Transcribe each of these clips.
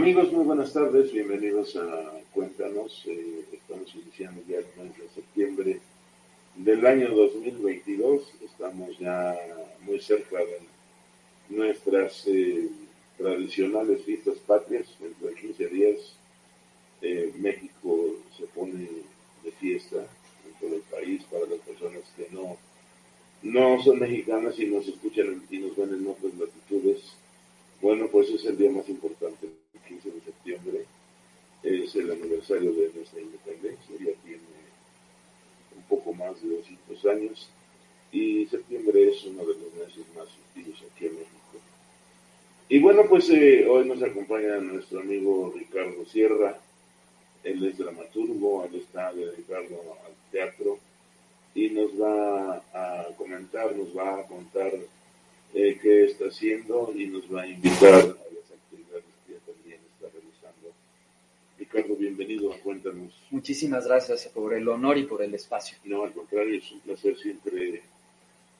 Amigos, muy buenas tardes, bienvenidos a Cuéntanos. Eh, estamos iniciando ya el mes de septiembre del año 2022. Estamos ya muy cerca de nuestras eh, tradicionales fiestas patrias. Dentro de 15 días eh, México se pone de fiesta en todo el país para las personas que no, no son mexicanas y nos escuchan y nos ven en otras latitudes. Bueno, pues es el día más importante 15 de septiembre es el aniversario de nuestra independencia, ya tiene un poco más de 200 años y septiembre es uno de los meses más activos aquí en México. Y bueno, pues eh, hoy nos acompaña nuestro amigo Ricardo Sierra, él es dramaturgo, él está dedicado al teatro y nos va a comentar, nos va a contar eh, qué está haciendo y nos va a invitar Ricardo, bienvenido a Cuéntanos. Muchísimas gracias por el honor y por el espacio. No, al contrario, es un placer siempre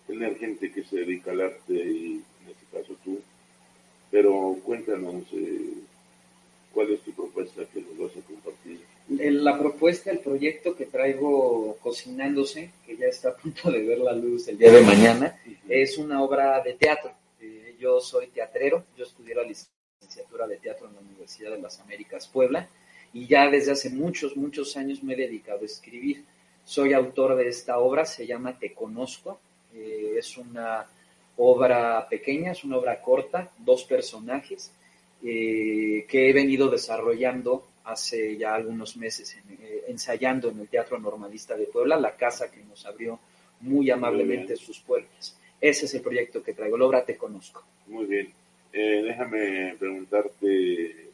tener gente que se dedica al arte y en este caso tú. Pero cuéntanos, eh, ¿cuál es tu propuesta que nos vas a compartir? La propuesta, el proyecto que traigo cocinándose, que ya está a punto de ver la luz el día de mañana, es una obra de teatro. Eh, yo soy teatrero, yo estudié la licenciatura de teatro en la Universidad de las Américas Puebla y ya desde hace muchos, muchos años me he dedicado a escribir. Soy autor de esta obra, se llama Te Conozco, eh, es una obra pequeña, es una obra corta, dos personajes, eh, que he venido desarrollando hace ya algunos meses, eh, ensayando en el Teatro Normalista de Puebla, la casa que nos abrió muy amablemente sus puertas. Ese es el proyecto que traigo, la obra Te Conozco. Muy bien. déjame preguntarte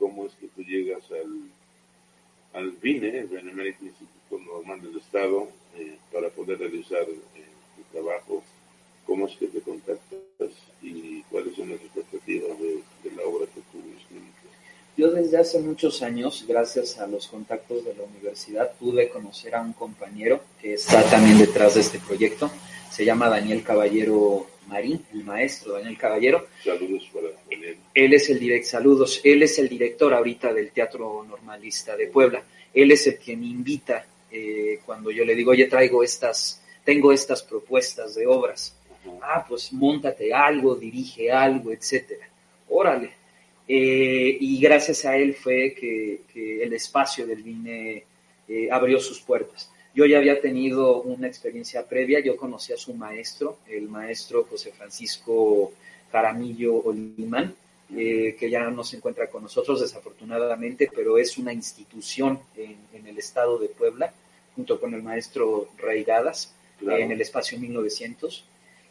cómo es que tú llegas al, al BINE, el Benemérito Instituto Normal del Estado, eh, para poder realizar eh, tu trabajo, cómo es que te contactas y cuáles son las expectativas de, la obra que tú escribiste. Yo desde hace muchos años, gracias a los contactos de la universidad, pude conocer a un compañero que está también detrás de este proyecto. Se llama Daniel Caballero Marín, el maestro Daniel Caballero. Saludos para Daniel. Él es el direct, saludos, él es el director ahorita del Teatro Normalista de Puebla. Él es el que me invita eh, cuando yo le digo, oye, traigo estas, tengo estas propuestas de obras. Ah, pues montate algo, dirige algo, etcétera. Órale. Eh, y gracias a él fue que, el espacio del Vine eh, abrió sus puertas. Yo ya había tenido una experiencia previa, yo conocí a su maestro, el maestro José Francisco Caramillo Olimán, eh, que ya no se encuentra con nosotros desafortunadamente, pero es una institución en, el estado de Puebla, junto con el maestro Reigadas, en el espacio 1900.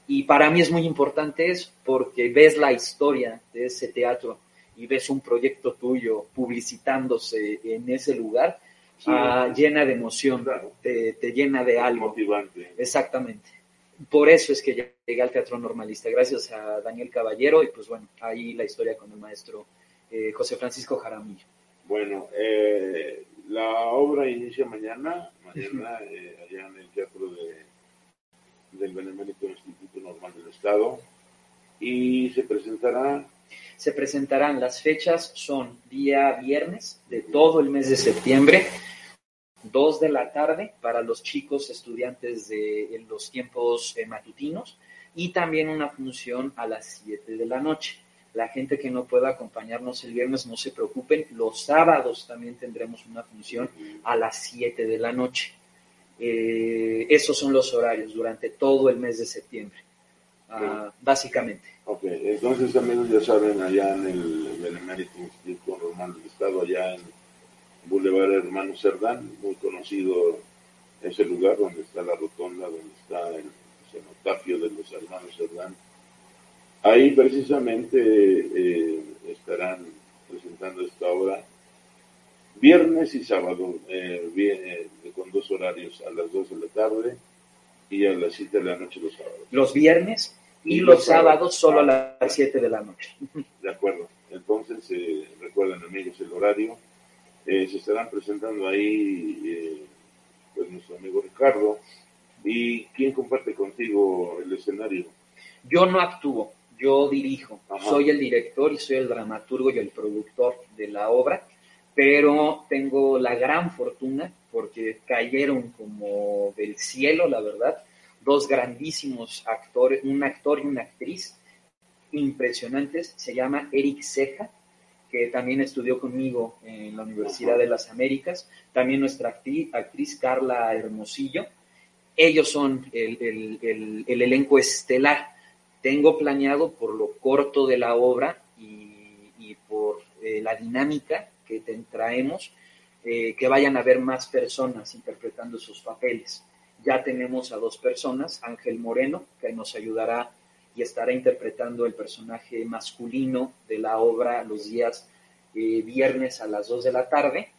Y para mí es muy importante eso, porque ves la historia de ese teatro y ves un proyecto tuyo publicitándose en ese lugar Ah, llena de emoción, te, llena de algo. Motivante. Exactamente. Por eso es que llegué al teatro normalista, gracias a Daniel Caballero y pues bueno, ahí la historia con el maestro eh, José Francisco Jaramillo. Bueno, eh, la obra inicia mañana, mañana eh, allá en el teatro de, del Benemérito Instituto Normal del Estado y se presentará se presentarán las fechas, son día viernes de todo el mes de septiembre, 2 de la tarde para los chicos estudiantes de los tiempos eh, matutinos y también una función a las 7 de la noche. La gente que no pueda acompañarnos el viernes, no se preocupen, los sábados también tendremos una función a las 7 de la noche. Eh, esos son los horarios durante todo el mes de septiembre, ah, básicamente. Ok, entonces amigos ya saben, allá en el Benemérito Instituto Romano del Estado, allá en Boulevard Hermano Cerdán, muy conocido ese lugar donde está la rotonda, donde está el cenotafio de los hermanos Cerdán. Ahí precisamente eh, estarán presentando esta obra viernes y sábado, eh, eh, con dos horarios, a las 2 de la tarde y a las 7 de la noche los sábados. Los viernes y, los, sábados, solo a las 7 de la noche. De acuerdo. Entonces, eh, recuerden amigos el horario. se estarán presentando ahí pues nuestro amigo Ricardo. ¿Y quién comparte contigo el escenario? Yo no actúo, yo dirijo. Soy el director y soy el dramaturgo y el productor de la obra pero tengo la gran fortuna, porque cayeron como del cielo, la verdad, dos grandísimos actores, un actor y una actriz impresionantes, se llama Eric Ceja, que también estudió conmigo en la Universidad de las Américas, también nuestra actriz, Carla Hermosillo, ellos son el, elenco estelar. Tengo planeado por lo corto de la obra y, por eh, la dinámica que traemos, eh, que vayan a ver más personas interpretando sus papeles. Ya tenemos a dos personas, Ángel Moreno, que nos ayudará y estará interpretando el personaje masculino de la obra los días eh, viernes a las 2 de la tarde,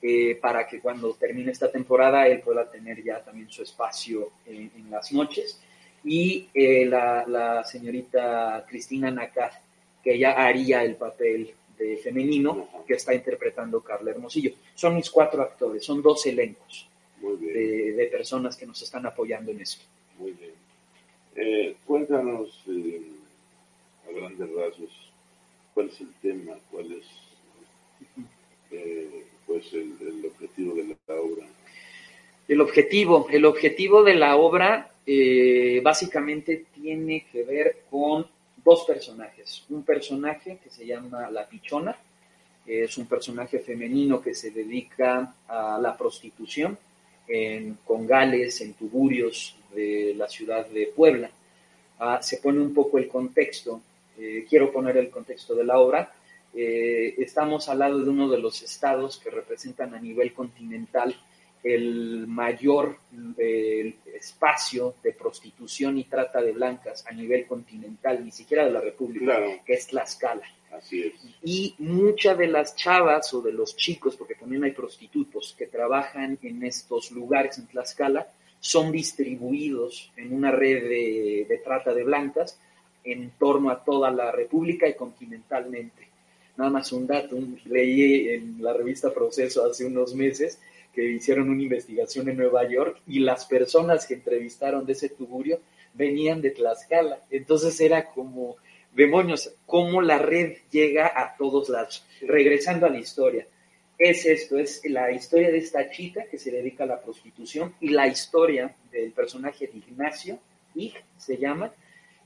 eh, para que cuando termine esta temporada él pueda tener ya también su espacio en las noches. Y la, la, señorita Cristina Nacar, que ella haría el papel de femenino que está interpretando Carla Hermosillo. Son mis cuatro actores, son dos elencos de, personas que nos están apoyando en esto. Muy bien. Eh, cuéntanos eh, a grandes rasgos cuál es el tema, cuál es eh, pues el, el, objetivo de la obra. El objetivo, el objetivo de la obra básicamente tiene que ver con dos personajes. Un personaje que se llama La Pichona, es un personaje femenino que se dedica a la prostitución en Congales, en Tuburios de la ciudad de Puebla. Ah, se pone un poco el contexto, eh, quiero poner el contexto de la obra. Eh, estamos al lado de uno de los estados que representan a nivel continental el mayor espacio de prostitución y trata de blancas a nivel continental, ni siquiera de la República, que es Tlaxcala. Así es. Y muchas de las chavas o de los chicos, porque también hay prostitutos que trabajan en estos lugares en Tlaxcala, son distribuidos en una red de, de trata de blancas en torno a toda la República y continentalmente. Nada más un dato, leí en la revista Proceso hace unos meses que hicieron una investigación en Nueva York y las personas que entrevistaron de ese tuburio venían de Tlaxcala. Entonces era como, demonios, cómo la red llega a todos lados. Regresando a la historia, es esto, es la historia de esta chica que se dedica a la prostitución y la historia del personaje de Ignacio, Ig se llama,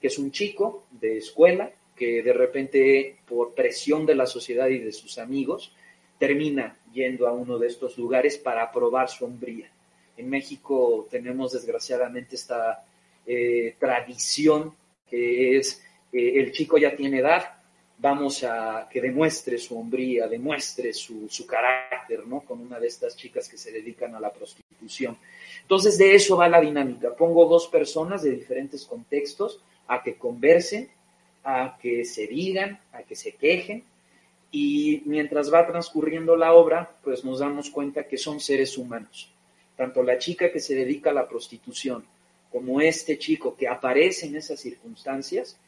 que es un chico de escuela que de repente por presión de la sociedad y de sus amigos termina yendo a uno de estos lugares para probar su hombría. En México tenemos desgraciadamente esta eh, tradición que es eh, el chico ya tiene edad, vamos a que demuestre su hombría, demuestre su, su, carácter, ¿no? Con una de estas chicas que se dedican a la prostitución. Entonces de eso va la dinámica. Pongo dos personas de diferentes contextos a que conversen, a que se digan, a que se quejen, y mientras va transcurriendo la obra, pues nos damos cuenta que son seres humanos. Tanto la chica que se dedica a la prostitución como este chico que aparece en esas circunstancias,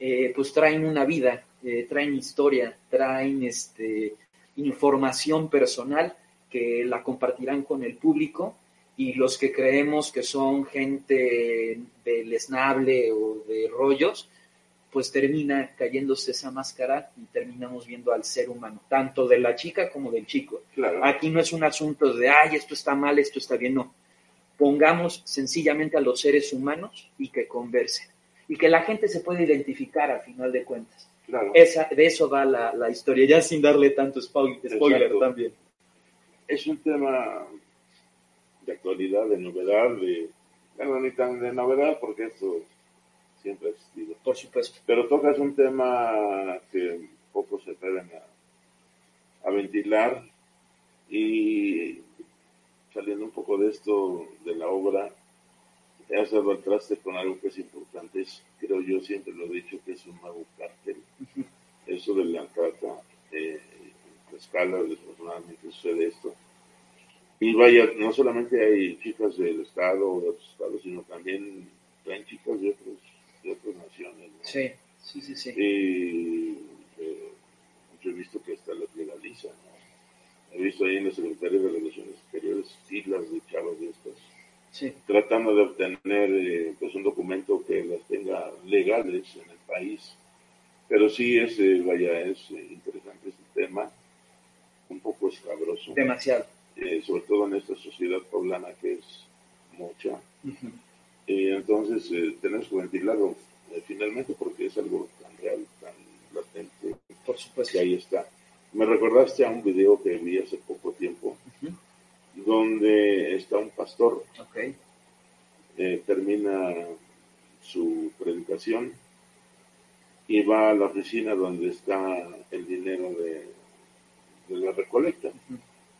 eh, pues traen una vida, eh, traen historia, traen este, información personal que la compartirán con el público y los que creemos que son gente del esnable o de rollos, pues termina cayéndose esa máscara y terminamos viendo al ser humano, tanto de la chica como del chico. Aquí no es un asunto de, ay, esto está mal, esto está bien, no. Pongamos sencillamente a los seres humanos y que conversen. Y que la gente se pueda identificar al final de cuentas. Esa, de eso va la, historia, ya sin darle tanto spoiler, también. Es un tema de actualidad, de novedad, de, bueno, ni tan de novedad porque esto siempre ha existido. Por supuesto. Pero tocas un tema que pocos se atreven a, ventilar y saliendo un poco de esto, de la obra, has dado al traste con algo que es importante, es, creo yo siempre lo he dicho, que es un nuevo cártel. Eso de la trata, eh, en escala, desafortunadamente sucede esto. Y vaya, no solamente hay chicas del Estado o de otros estados, sino también hay chicas de, otros, de otras naciones. Sí, sí, sí, sí. Y eh, yo he visto que hasta las legalizan. He visto ahí en la Secretaría de Relaciones Exteriores filas de chavas de estas tratando de obtener eh, pues un documento que las tenga legales en el país. Pero sí es, eh, vaya, es eh, interesante este tema, un poco escabroso. Demasiado. sobre todo en esta sociedad poblana que es mucha. Y entonces tenemos que ventilarlo finalmente porque es algo tan real, tan latente. Por supuesto. Que ahí está. Me recordaste a un video que vi hace poco tiempo donde está un pastor. Eh, termina su predicación y va a la oficina donde está el dinero de, la recolecta.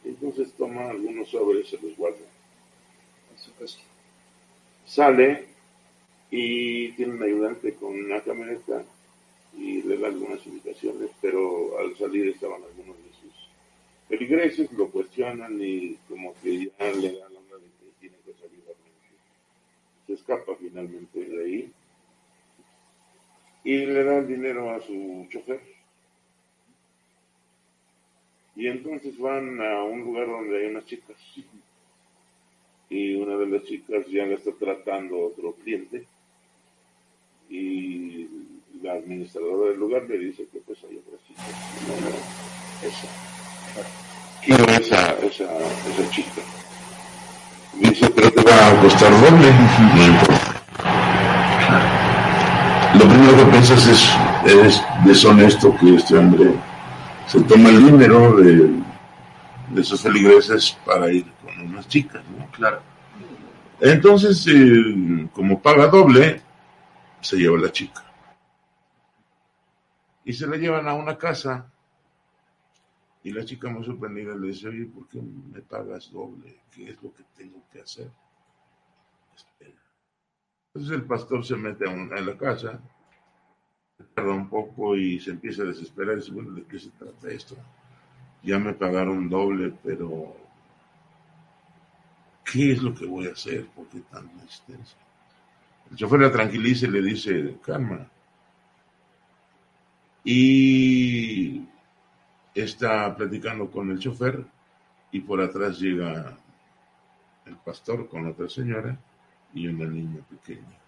Entonces toma algunos sobres y se los guarda. Sale y tiene un ayudante con una camioneta y le da algunas indicaciones, pero al salir estaban algunos de feligreses lo cuestionan y como que ya le dan la onda de que tiene que salir Se escapa finalmente de ahí y le da el dinero a su chofer. Y entonces van a un lugar donde hay unas chicas. Y una de las chicas ya la está tratando otro cliente. Y la administradora del lugar le dice que pues hay otras chicas. No, esa quiero esa, esa, esa chica. Me dice, pero te va a costar doble. No importa. Lo primero que piensas es, es deshonesto que este hombre se toma el dinero de, de esos feligreses para ir con unas chicas, ¿no? Claro. Entonces, eh, como paga doble, se lleva la chica. Y se la llevan a una casa y la chica muy sorprendida le dice, oye, ¿por qué me pagas doble? ¿Qué es lo que tengo que hacer? Espera. Entonces el pastor se mete a, la casa, tarda un poco y se empieza a desesperar y dice, bueno, ¿de qué se trata esto? Ya me pagaron doble, pero ¿qué es lo que voy a hacer? ¿Por qué tanta existencia? El chofer la tranquiliza y le dice, calma. Y está platicando con el chofer y por atrás llega el pastor con otra señora y una niña pequeña.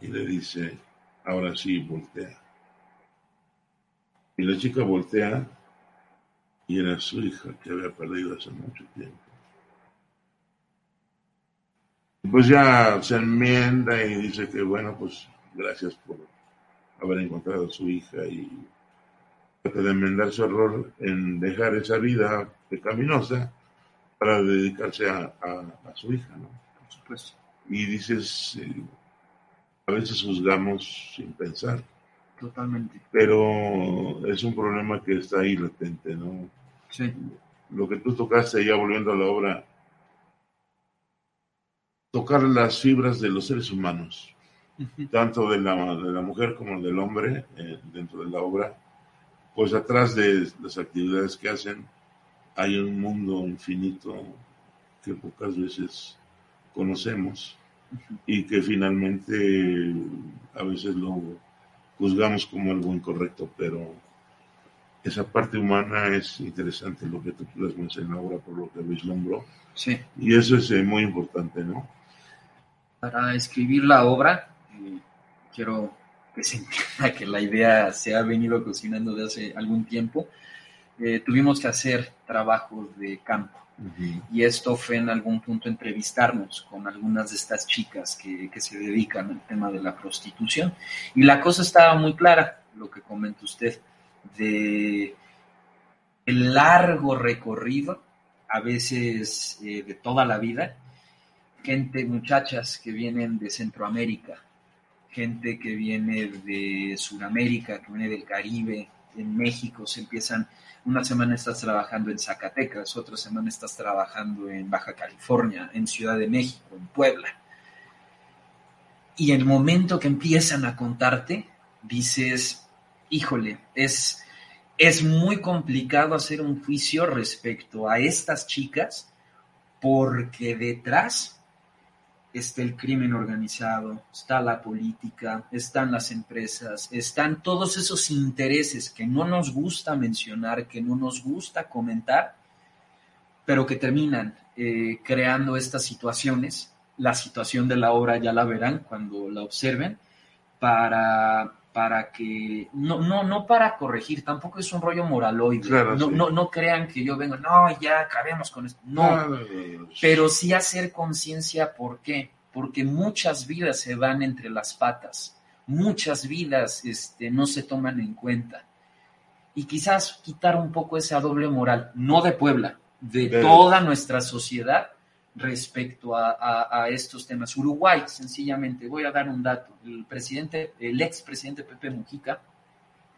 Y le dice, ahora sí, voltea. Y la chica voltea y era su hija que había perdido hace mucho tiempo. Pues ya se enmienda y dice que bueno, pues gracias por haber encontrado a su hija y de enmendar su error en dejar esa vida pecaminosa para dedicarse a, su hija, ¿no? Por supuesto. Y dices, eh, a veces juzgamos sin pensar. Totalmente. Pero es un problema que está ahí latente, ¿no? Sí. Lo que tú tocaste ya volviendo a la obra, tocar las fibras de los seres humanos, tanto de la, de la mujer como del hombre eh, dentro de la obra, pues atrás de las actividades que hacen hay un mundo infinito que pocas veces conocemos y que finalmente a veces lo juzgamos como algo incorrecto, pero esa parte humana es interesante lo que tú plasmas en la obra por lo que vislumbró. Sí. Y eso es eh, muy importante, ¿no? Para escribir la obra, eh, quiero que se entienda que la idea se ha venido cocinando de hace algún tiempo, eh, tuvimos que hacer trabajos de campo. Y esto fue en algún punto entrevistarnos con algunas de estas chicas que, que, se dedican al tema de la prostitución. Y la cosa estaba muy clara, lo que comenta usted, de largo recorrido, a veces eh, de toda la vida, gente, muchachas que vienen de Centroamérica, gente que viene de Sudamérica, que viene del Caribe, en México, se empiezan, una semana estás trabajando en Zacatecas, otra semana estás trabajando en Baja California, en Ciudad de México, en Puebla. Y el momento que empiezan a contarte, dices, híjole, es, es muy complicado hacer un juicio respecto a estas chicas porque detrás está el crimen organizado, está la política, están las empresas, están todos esos intereses que no nos gusta mencionar, que no nos gusta comentar, pero que terminan eh, creando estas situaciones. La situación de la obra ya la verán cuando la observen, para, para que, no, no, no para corregir, tampoco es un rollo moraloide. no, no, no, crean que yo vengo, no, ya acabemos con esto. No, pero sí hacer conciencia, ¿por qué? Porque muchas vidas se van entre las patas, muchas vidas este, no se toman en cuenta. Y quizás quitar un poco esa doble moral, no de Puebla, de toda nuestra sociedad respecto a, estos temas. Uruguay, sencillamente, voy a dar un dato. El presidente, el expresidente Pepe Mujica,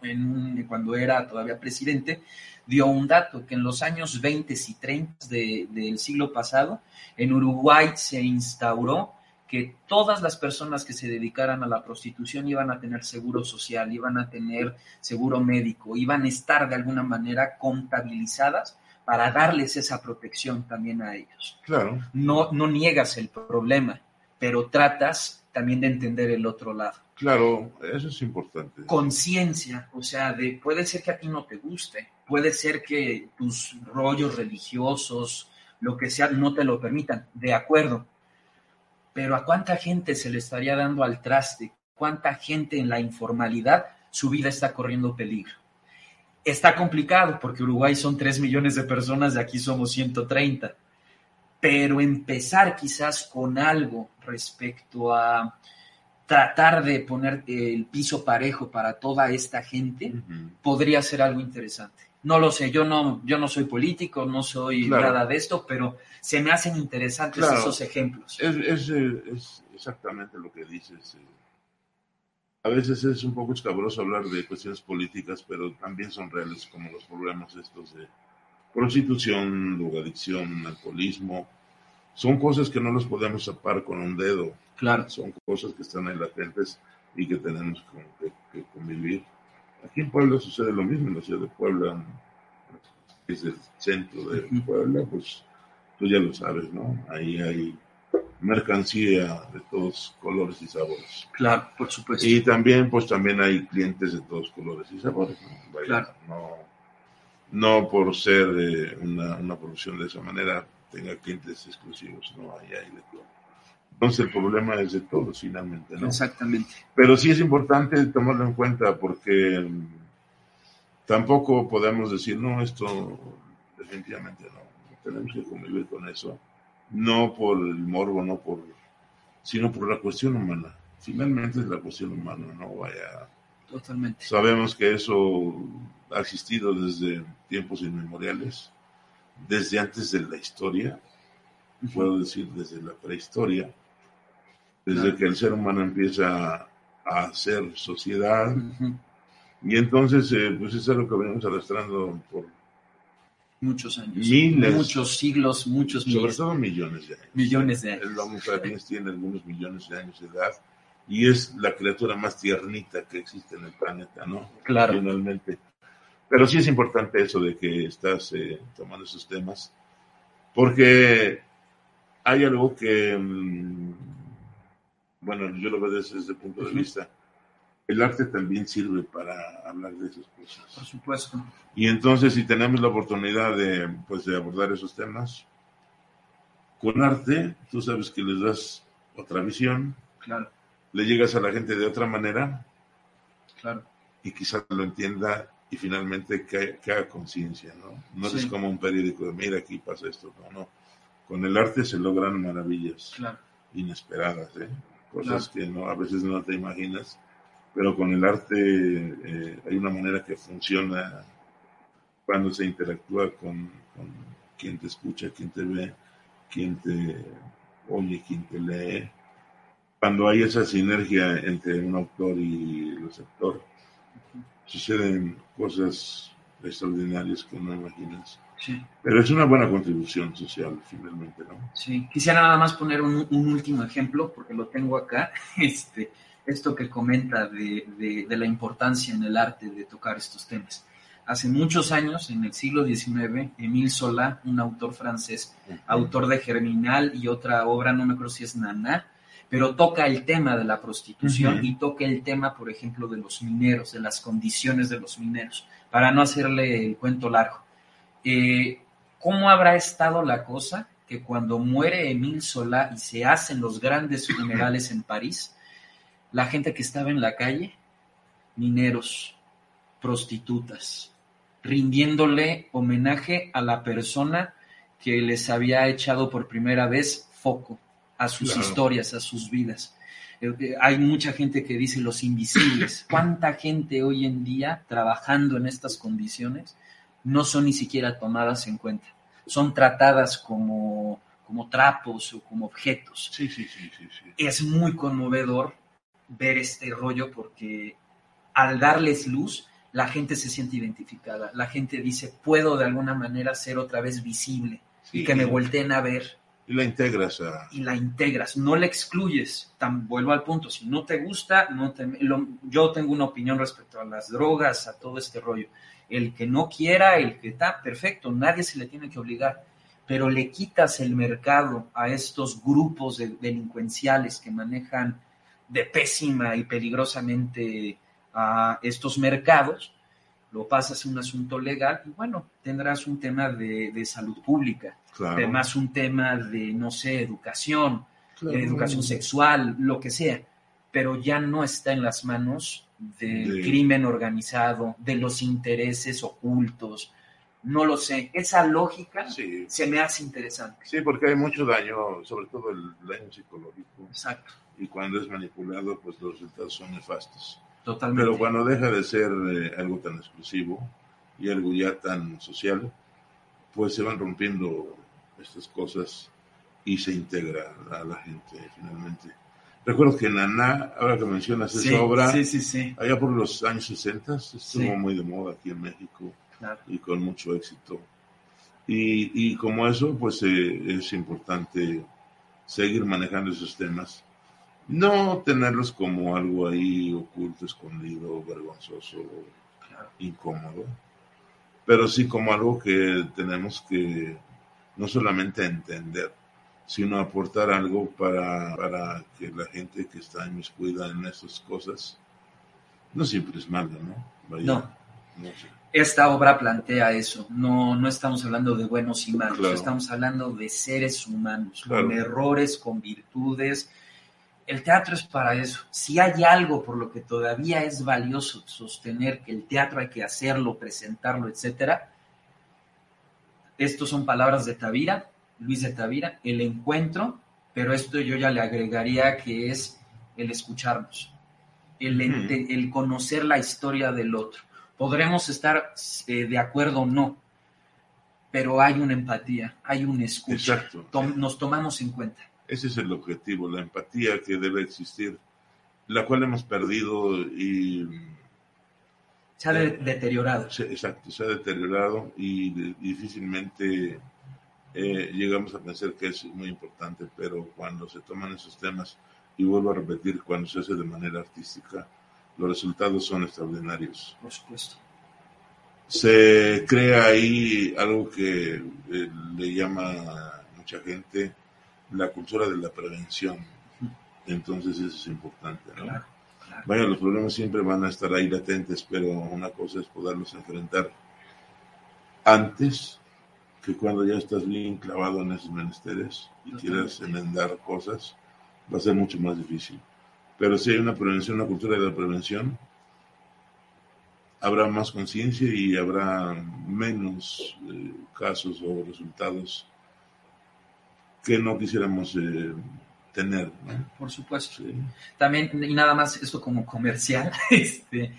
en cuando era todavía presidente, dio un dato que en los años 20 y 30 del siglo pasado, en Uruguay se instauró que todas las personas que se dedicaran a la prostitución iban a tener seguro social, iban a tener seguro médico, iban a estar de alguna manera contabilizadas para darles esa protección también a ellos. Claro. No, no niegas el problema, pero tratas también de entender el otro lado. Claro, eso es importante. Conciencia, o sea, de puede ser que a ti no te guste, puede ser que tus rollos religiosos, lo que sea, no te lo permitan, de acuerdo. Pero a cuánta gente se le estaría dando al traste, cuánta gente en la informalidad su vida está corriendo peligro. Está complicado porque Uruguay son 3 millones de personas y aquí somos 130. Pero empezar quizás con algo respecto a tratar de poner el piso parejo para toda esta gente podría ser algo interesante. No lo sé, yo no, yo no soy político, no soy nada de esto, pero se me hacen interesantes esos ejemplos. Es, es, exactamente lo que dices. Eh, a veces es un poco escabroso hablar de cuestiones políticas, pero también son reales como los problemas estos de prostitución, drogadicción, alcoholismo. Son cosas que no los podemos tapar con un dedo. Claro. Son cosas que están ahí latentes y que tenemos que, convivir. Aquí en Puebla sucede lo mismo, en la ciudad de Puebla, que es el centro de Puebla, pues tú ya lo sabes, ¿no? Ahí hay mercancía de todos colores y sabores. Claro, por supuesto. Y también, pues también hay clientes de todos colores y sabores. ¿no? claro. no, por ser eh, una, una, producción de esa manera tenga clientes exclusivos, no, ahí hay de todo. Entonces el problema es de todos finalmente, ¿no? Exactamente. Pero sí es importante tomarlo en cuenta porque mm, tampoco podemos decir, no, esto definitivamente no, tenemos que convivir con eso no por el morbo, no por, sino por la cuestión humana. Finalmente es la cuestión humana, no vaya. Totalmente. Sabemos que eso ha existido desde tiempos inmemoriales, desde antes de la historia, puedo decir desde la prehistoria, desde que el ser humano empieza a hacer sociedad. Y entonces, eh, pues es algo que venimos arrastrando por muchos años. Miles. Muchos siglos, muchos Sobre todo millones de años. Millones de años. El Homo sapiens tiene algunos millones de años de edad y es la criatura más tiernita que existe en el planeta, ¿no? Claro. Finalmente. Pero sí es importante eso de que estás eh, tomando esos temas, porque hay algo que, mm, bueno, yo lo veo desde ese punto de vista el arte también sirve para hablar de esas cosas. Por supuesto. Y entonces, si tenemos la oportunidad de, pues, de abordar esos temas, con arte, tú sabes que les das otra visión. Claro. Le llegas a la gente de otra manera. Claro. Y quizás lo entienda y finalmente que, haga conciencia, ¿no? No es como un periódico de, mira, aquí pasa esto, no, no. Con el arte se logran maravillas claro. inesperadas, ¿eh? Cosas que no, a veces no te imaginas pero con el arte eh, hay una manera que funciona cuando se interactúa con, quien te escucha, quien te ve, quien te oye, quien te lee. Cuando hay esa sinergia entre un autor y el receptor, suceden cosas extraordinarias que no imaginas. Sí. Pero es una buena contribución social, finalmente, ¿no? Sí, quisiera nada más poner un, un último ejemplo, porque lo tengo acá. Este, esto que comenta de, de, de, la importancia en el arte de tocar estos temas. Hace muchos años, en el siglo XIX, Émile Zola, un autor francés, uh -huh. autor de Germinal y otra obra, no me acuerdo si es Nana, pero toca el tema de la prostitución uh -huh. y toca el tema, por ejemplo, de los mineros, de las condiciones de los mineros, para no hacerle el cuento largo. Eh, ¿Cómo habrá estado la cosa que cuando muere Émile Zola y se hacen los grandes funerales en París, la gente que estaba en la calle, mineros, prostitutas, rindiéndole homenaje a la persona que les había echado por primera vez foco a sus claro. historias, a sus vidas. Hay mucha gente que dice los invisibles. ¿Cuánta gente hoy en día trabajando en estas condiciones no son ni siquiera tomadas en cuenta? Son tratadas como, como trapos o como objetos. Sí, sí, sí, sí, sí. Es muy conmovedor ver este rollo porque al darles luz, la gente se siente identificada. La gente dice, puedo de alguna manera ser otra vez visible sí, y que me volteen a ver. Y la integras a... Y la integras, no la excluyes. Tan, vuelvo al punto, si no te gusta, no te, lo, yo tengo una opinión respecto a las drogas, a todo este rollo. El que no quiera, el que está, perfecto, nadie se le tiene que obligar. Pero le quitas el mercado a estos grupos de delincuenciales que manejan de pésima y peligrosamente a estos mercados, lo pasas a un asunto legal y bueno, tendrás un tema de, de salud pública, claro. además un tema de, no sé, educación, claro. educación sexual, lo que sea, pero ya no está en las manos del de... crimen organizado, de los intereses ocultos, no lo sé, esa lógica sí. se me hace interesante. Sí, porque hay mucho daño, sobre todo el daño psicológico. Exacto. Y cuando es manipulado, pues los resultados son nefastos. Totalmente. Pero cuando deja de ser eh, algo tan exclusivo y algo ya tan social, pues se van rompiendo estas cosas y se integra a la gente finalmente. Recuerdo que Naná, ahora que mencionas sí, esa obra, sí, sí, sí. allá por los años 60, estuvo muy de moda aquí en México claro. y con mucho éxito. Y, y como eso, pues eh, es importante seguir manejando esos temas no tenerlos como algo ahí oculto, escondido, vergonzoso, incómodo, pero sí como algo que tenemos que no solamente entender, sino aportar algo para, para que la gente que está inmiscuida en esas cosas no siempre es mala, ¿no? Vaya, no. no sé. Esta obra plantea eso, no, no estamos hablando de buenos y malos, Claro. estamos hablando de seres humanos, Claro. con errores, con virtudes, el teatro es para eso. Si hay algo por lo que todavía es valioso sostener que el teatro hay que hacerlo, presentarlo, etcétera, estos son palabras de Tavira, Luis de Tavira, el encuentro, pero esto yo ya le agregaría que es el escucharnos, el, conocer la historia del otro. Podremos estar eh, de acuerdo o no, pero hay una empatía, hay una escucha. Tom- nos tomamos en cuenta. Ese es el objetivo, la empatía que debe existir, la cual hemos perdido y Se ha de- deteriorado. se- exacto, se ha deteriorado y de- difícilmente eh, llegamos a pensar que es muy importante, pero cuando se toman esos temas, y vuelvo a repetir, cuando se hace de manera artística, los resultados son extraordinarios. Por supuesto. Se crea ahí algo que eh, le llama a mucha gente la cultura de la prevención. Entonces eso es importante, ¿no? Claro, claro. Vaya, los problemas siempre van a estar ahí latentes, pero una cosa es poderlos enfrentar antes que cuando ya estás bien clavado en esos menesteres y quieras enmendar cosas, va a ser mucho más difícil. Pero si hay una prevención, una cultura de la prevención, habrá más conciencia y habrá menos eh, casos o resultados que no quisiéramos eh, tener. ¿no? Por supuesto. Sí. También, y nada más esto como comercial, este,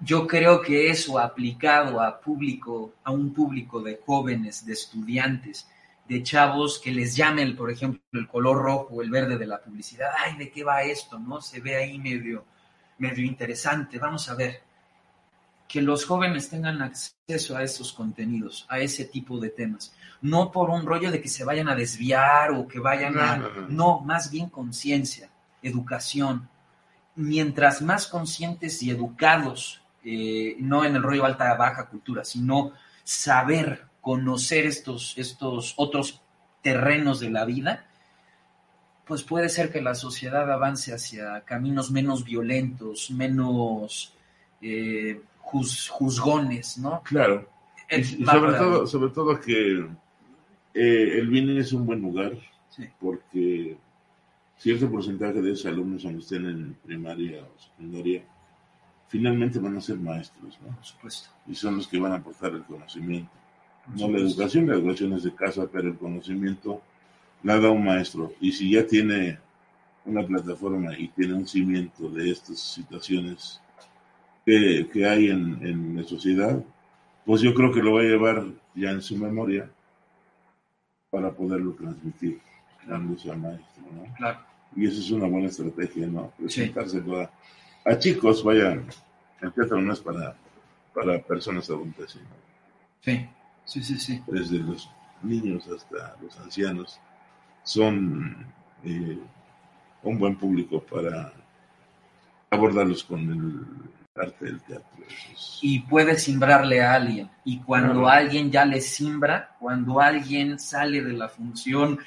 yo creo que eso aplicado a público, a un público de jóvenes, de estudiantes, de chavos que les llamen, por ejemplo, el color rojo o el verde de la publicidad, ay, ¿de qué va esto? ¿No? Se ve ahí medio, medio interesante, vamos a ver. Que los jóvenes tengan acceso a esos contenidos, a ese tipo de temas. No por un rollo de que se vayan a desviar o que vayan No, a... no, no. No, más bien conciencia, educación. Mientras más conscientes y educados, eh, no en el rollo alta baja cultura, sino saber, conocer estos, estos otros terrenos de la vida, pues puede ser que la sociedad avance hacia caminos menos violentos, menos eh, juzgones, ¿no? Claro. Y, sobre todo, sobre todo que eh, el BINI es un buen lugar Sí. porque cierto porcentaje de esos alumnos, aunque estén en primaria o secundaria, finalmente van a ser maestros, ¿no? Por supuesto. Y son los que van a aportar el conocimiento. No la educación, la educación es de casa, pero el conocimiento la da un maestro. Y si ya tiene una plataforma y tiene un cimiento de estas situaciones que, que hay en, en la sociedad, pues yo creo que lo va a llevar ya en su memoria para poderlo transmitir cuando sea maestro, ¿no? Claro. Y esa es una buena estrategia, ¿no? Presentárselo a, a chicos, vaya, el teatro no es para, para personas adultas, Sí, sí, sí, sí. desde los niños hasta los ancianos, son eh, un buen público para abordarlos con el del teatro. Y puede simbrarle a alguien. Y cuando Claro. alguien ya le simbra, cuando alguien sale de la función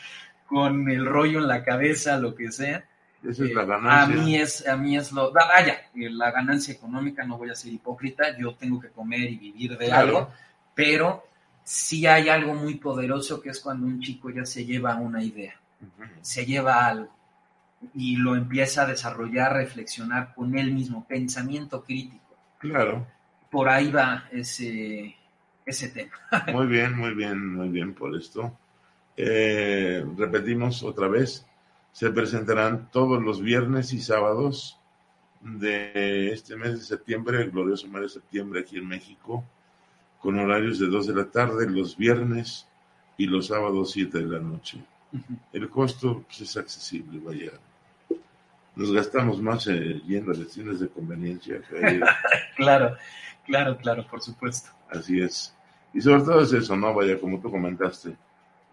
con el rollo en la cabeza, lo que sea, esa es eh, la a ganancia. mí es, a mí es lo, vaya, eh, la ganancia económica, no voy a ser hipócrita, yo tengo que comer y vivir de Claro. algo, pero sí hay algo muy poderoso que es cuando un chico ya se lleva una idea, se lleva algo y lo empieza a desarrollar, reflexionar con él mismo, pensamiento crítico. Claro, Por ahí va ese, ese tema. muy bien, muy bien, muy bien por esto. Eh, repetimos otra vez, se presentarán todos los viernes y sábados de este mes de septiembre, el glorioso mes de septiembre aquí en México, con horarios de 2 de la tarde los viernes y los sábados 7 de la noche. El costo pues, es accesible, vaya. Nos gastamos más eh, yendo a destinos de conveniencia Claro, claro, claro, por supuesto. Así es. Y sobre todo es eso, ¿no? Vaya, como tú comentaste,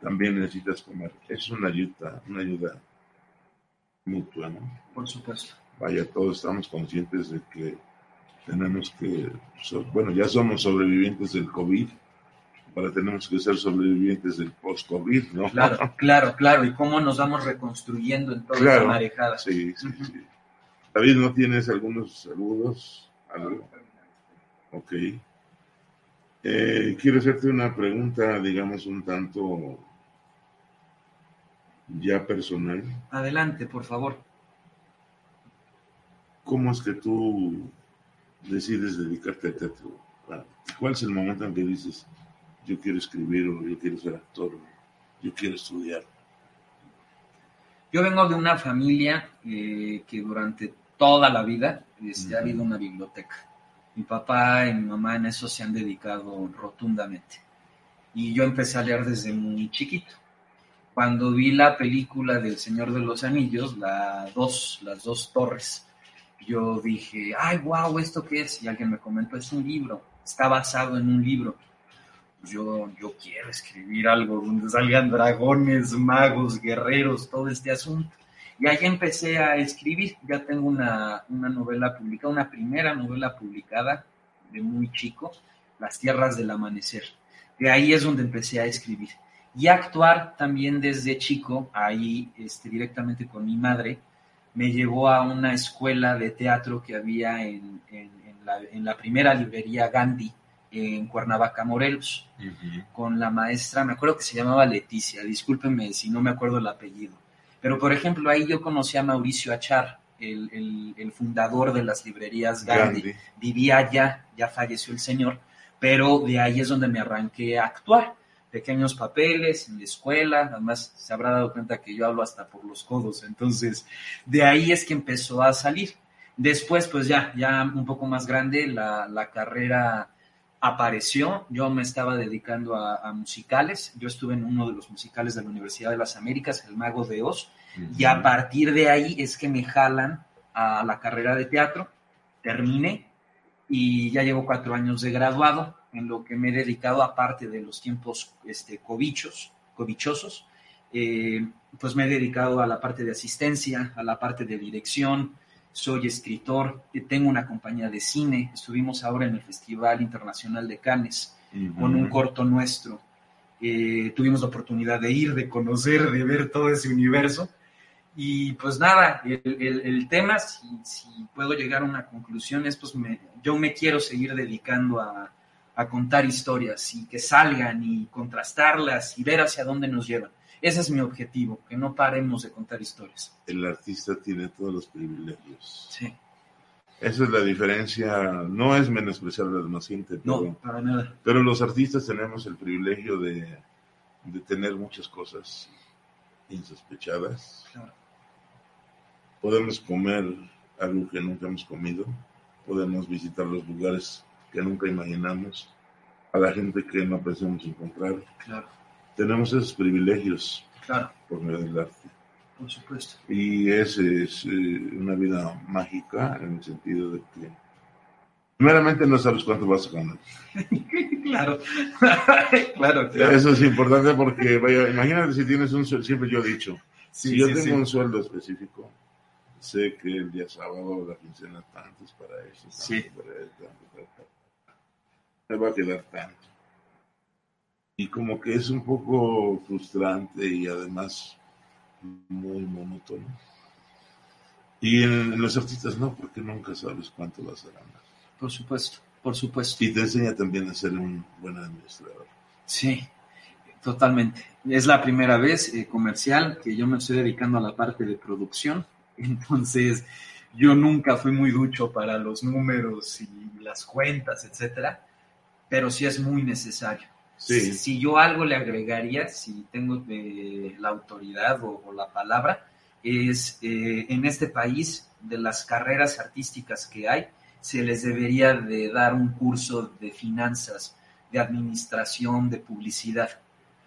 también necesitas comer. Es una ayuda, una ayuda mutua, ¿no? Por supuesto. Vaya, todos estamos conscientes de que tenemos que, so- bueno, ya somos sobrevivientes del COVID, ahora tenemos que ser sobrevivientes del post-COVID, ¿no? Claro, claro, claro. Y cómo nos vamos reconstruyendo en toda Claro. esa marejada. Sí, sí, sí. David, ¿no tienes algunos saludos? ¿Algo? Ok. Eh, quiero hacerte una pregunta, digamos, un tanto ya personal. Adelante, por favor. ¿Cómo es que tú decides dedicarte al teatro? ¿Cuál es el momento en que dices, yo quiero escribir o yo quiero ser actor, o yo quiero estudiar? Yo vengo de una familia eh, que durante toda la vida este, ha habido una biblioteca. Mi papá y mi mamá en eso se han dedicado rotundamente. Y yo empecé a leer desde muy chiquito. Cuando vi la película del Señor de los Anillos, la dos, las dos torres, yo dije, ay, wow, ¿esto qué es? Y alguien me comentó, es un libro, está basado en un libro. Yo, yo quiero escribir algo donde salgan dragones, magos, guerreros, todo este asunto. Y ahí empecé a escribir. Ya tengo una, una novela publicada, una primera novela publicada de muy chico, Las Tierras del Amanecer. De ahí es donde empecé a escribir. Y a actuar también desde chico, ahí este, directamente con mi madre, me llevó a una escuela de teatro que había en, en- la primera librería Gandhi, en Cuernavaca, Morelos con la maestra, me acuerdo que se llamaba Leticia, discúlpenme si no me acuerdo el apellido, pero por ejemplo ahí yo conocí a Mauricio Achar, el, el- el fundador de las librerías Gandhi. Gandhi. vivía allá, ya falleció el señor, pero de ahí es donde me arranqué a actuar, pequeños papeles en la escuela, además se habrá dado cuenta que yo hablo hasta por los codos, entonces de ahí es que empezó a salir. Después, pues ya, ya un poco más grande, la, la carrera apareció, yo me estaba dedicando a, a musicales, yo estuve en uno de los musicales de la Universidad de las Américas, El Mago de Oz, y a partir de ahí es que me jalan a la carrera de teatro, terminé y ya llevo cuatro años de graduado, en lo que me he dedicado, aparte de los tiempos este, cobichos, cobichosos, eh, pues me he dedicado a la parte de asistencia, a la parte de dirección, soy escritor, tengo una compañía de cine, estuvimos ahora en el Festival Internacional de Cannes con un corto nuestro. Eh, tuvimos la oportunidad de ir, de conocer, de ver todo ese universo. Y pues nada, el, tema, si, si, puedo llegar a una conclusión, es pues me, yo me quiero seguir dedicando a, a contar historias y que salgan y contrastarlas y ver hacia dónde nos llevan. Ese es mi objetivo, que no paremos de contar historias. El artista tiene todos los privilegios. Sí. Esa es la diferencia, no es menospreciar al demás gente, pero, no, para nada. pero los artistas tenemos el privilegio de, de tener muchas cosas insospechadas. Claro. Podemos comer algo que nunca hemos comido, podemos visitar los lugares que nunca imaginamos, a la gente que no pensamos encontrar. Claro tenemos esos privilegios claro. por medio del arte. Por supuesto. Y es, es eh, una vida mágica en el sentido de que primeramente no sabes cuánto vas a ganar. claro. claro, claro. Eso es importante porque, vaya, imagínate si tienes un sueldo, siempre yo he dicho, si yo tengo un sueldo específico, sé que el día sábado la quincena tantos para eso, sí. para eso, tanto, me va a quedar tanto y como que es un poco frustrante y además muy monótono. Y en, los artistas no, porque nunca sabes cuánto vas a ganar. Por supuesto, por supuesto. Y te enseña también a ser un buen administrador. Sí, totalmente. Es la primera vez eh, comercial que yo me estoy dedicando a la parte de producción. Entonces, yo nunca fui muy ducho para los números y las cuentas, etcétera, pero sí es muy necesario si, yo algo le agregaría, si tengo eh, la autoridad o, la palabra, es eh, en este país, de las carreras artísticas que hay, se les debería de dar un curso de finanzas, de administración, de publicidad.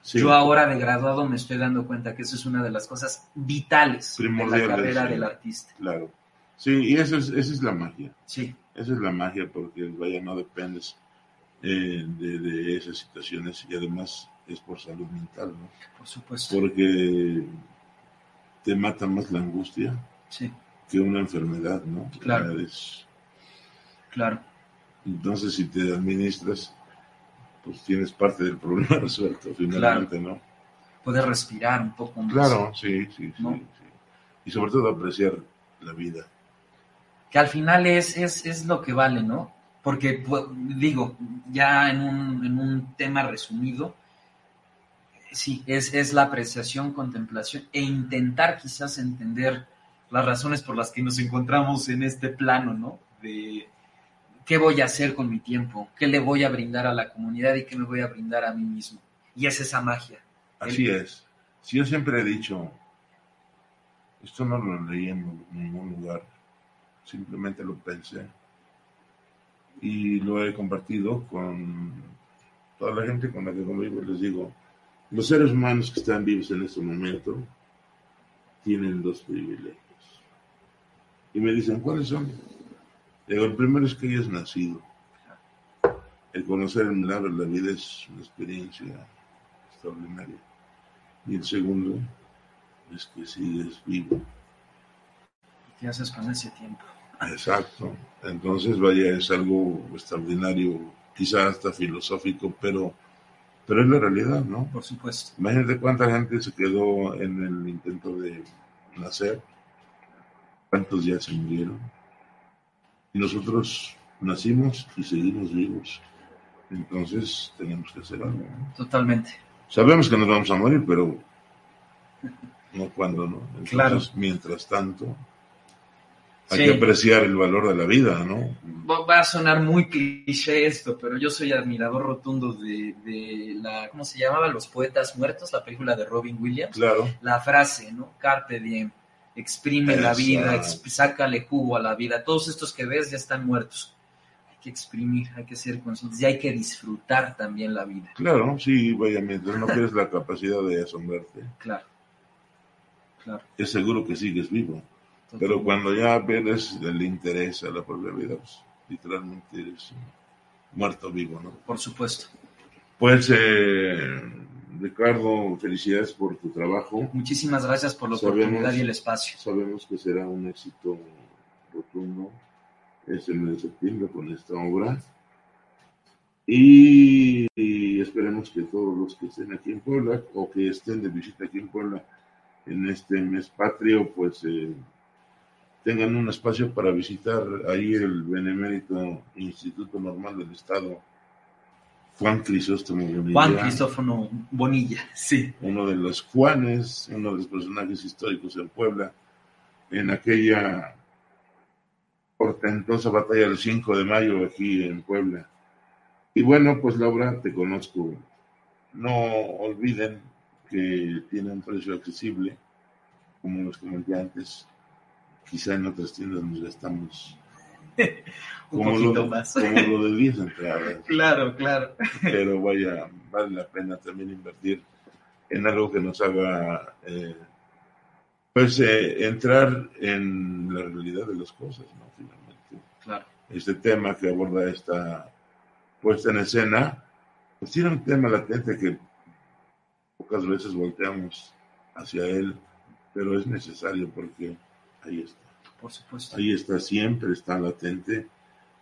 Yo ahora de graduado me estoy dando cuenta que eso es una de las cosas vitales de la carrera del artista. Claro. Sí, y eso es, esa es la magia. Sí. Esa es la magia porque, vaya, no dependes eh, de, esas situaciones y además es por salud mental, ¿no? Por supuesto. Porque te mata más la angustia que una enfermedad, ¿no? Claro. Claro. Entonces, si te administras, pues tienes parte del problema resuelto finalmente, ¿no? Poder respirar un poco más. Claro, sí, sí, sí, Y sobre todo apreciar la vida. Que al final es, es, es lo que vale, ¿no? Porque, pues, digo, ya en un, en un tema resumido, sí, es, es la apreciación, contemplación e intentar quizás entender las razones por las que nos encontramos en este plano, ¿no? De qué voy a hacer con mi tiempo, qué le voy a brindar a la comunidad y qué me voy a brindar a mí mismo. Y es esa magia. Así es. Si yo siempre he dicho, esto no lo leí en ningún lugar, simplemente lo pensé y lo he compartido con toda la gente con la que convivo. Les digo, los seres humanos que están vivos en este momento tienen dos privilegios. Y me dicen, ¿cuáles son? Digo, el primero es que hayas nacido. El conocer el milagro de la vida es una experiencia extraordinaria. Y el segundo es que sigues vivo. ¿Qué haces con ese tiempo? Exacto. Entonces, vaya, es algo extraordinario, quizás hasta filosófico, pero, pero es la realidad, ¿no? Por supuesto. Imagínate cuánta gente se quedó en el intento de nacer, cuántos ya se murieron. Y nosotros nacimos y seguimos vivos. Entonces, tenemos que hacer algo. Totalmente. Sabemos que nos vamos a morir, pero no cuando, ¿no? Entonces, claro. mientras tanto, hay que apreciar el valor de la vida, ¿no? Va a sonar muy cliché esto, pero yo soy admirador rotundo de, la, ¿cómo se llamaba? Los poetas muertos, la película de Robin Williams. Claro. La frase, ¿no? Carpe diem, exprime la vida, sácale jugo a la vida. Todos estos que ves ya están muertos. Hay que exprimir, hay que ser conscientes y hay que disfrutar también la vida. Claro, sí, vaya, mientras no tienes la capacidad de asombrarte. Claro. Claro. Es seguro que sigues vivo. Pero cuando ya ves el interés a la propia vida, pues literalmente eres muerto vivo, ¿no? Por supuesto. Pues, eh, Ricardo, felicidades por tu trabajo. Muchísimas gracias por la oportunidad y el espacio. Sabemos que será un éxito rotundo este mes de septiembre con esta obra. Y, esperemos que todos los que estén aquí en Puebla o que estén de visita aquí en Puebla en este mes patrio, pues eh, tengan un espacio para visitar ahí el Benemérito Instituto Normal del Estado, Juan Crisóstomo Bonilla. Juan Cristófono Bonilla, sí. Uno de los Juanes, uno de los personajes históricos en Puebla, en aquella portentosa batalla del 5 de mayo aquí en Puebla. Y bueno, pues Laura, te conozco. No olviden que tiene un precio accesible, como los comenté antes, quizá en otras tiendas nos gastamos un poquito más. como lo 10 entradas. Claro, claro. Pero vaya, vale la pena también invertir en algo que nos haga, eh, pues, eh, entrar en la realidad de las cosas, ¿no? Finalmente. Claro. Este tema que aborda esta puesta en escena, pues tiene un tema latente que pocas veces volteamos hacia él, pero es necesario porque ahí está. Por supuesto. Ahí está, siempre está latente